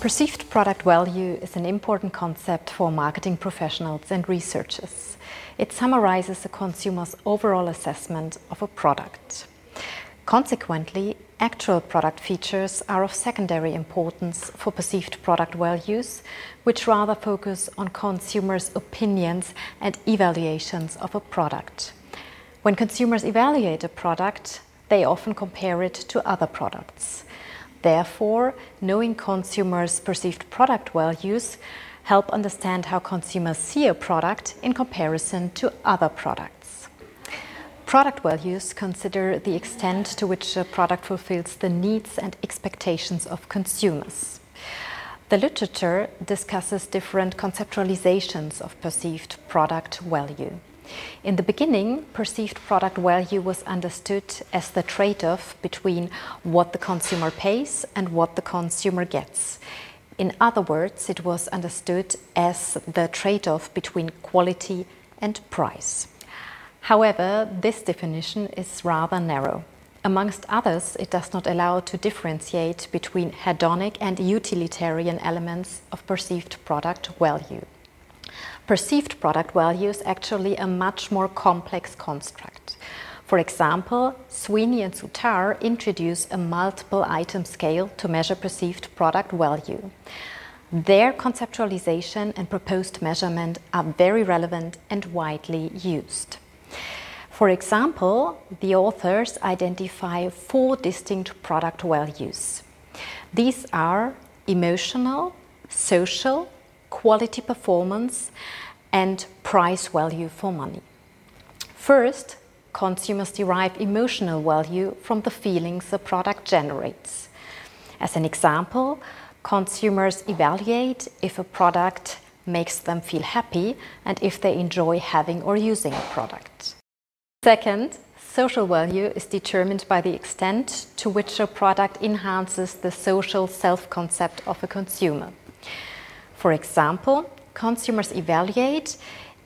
Perceived product value is an important concept for marketing professionals and researchers. It summarizes a consumer's overall assessment of a product. Consequently, actual product features are of secondary importance for perceived product values, which rather focus on consumers' opinions and evaluations of a product. When consumers evaluate a product, they often compare it to other products. Therefore, knowing consumers' perceived product values help understand how consumers see a product in comparison to other products. Product values consider the extent to which a product fulfills the needs and expectations of consumers. The literature discusses different conceptualizations of perceived product value. In the beginning, perceived product value was understood as the trade off between what the consumer pays and what the consumer gets. In other words, it was understood as the trade off between quality and price. However, this definition is rather narrow. Amongst others, it does not allow to differentiate between hedonic and utilitarian elements of perceived product value perceived product value is actually a much more complex construct. For example, Sweeney and Soutar introduce a multiple item scale to measure perceived product value. Their conceptualization and proposed measurement are very relevant and widely used. For example, the authors identify four distinct product values. These are emotional, social, quality performance, and price value for money. First, consumers derive emotional value from the feelings a product generates. As an example, consumers evaluate if a product makes them feel happy and if they enjoy having or using a product. Second, social value is determined by the extent to which a product enhances the social self concept of a consumer. For example, consumers evaluate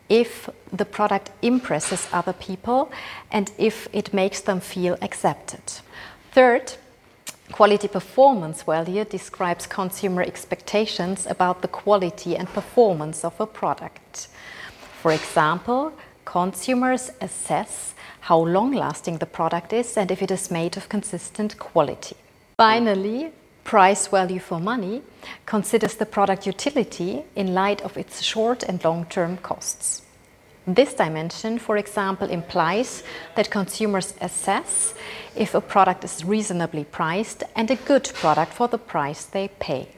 if the product impresses other people and if it makes them feel accepted. Third, quality performance value describes consumer expectations about the quality and performance of a product. For example, consumers assess how long lasting the product is and if it is made of consistent quality. Finally, price value for money considers the product utility in light of its short and long term costs. This dimension, for example, implies that consumers assess if a product is reasonably priced and a good product for the price they pay.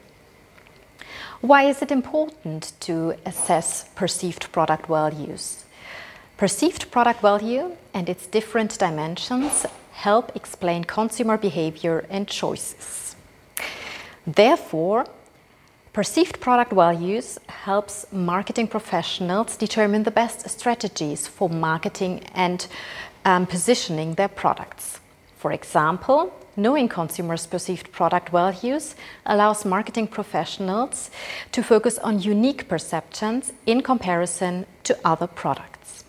Why is it important to assess perceived product values? Perceived product value and its different dimensions help explain consumer behavior and choices. Therefore, perceived product values helps marketing professionals determine the best strategies for marketing and um, positioning their products. For example, knowing consumers' perceived product values allows marketing professionals to focus on unique perceptions in comparison to other products.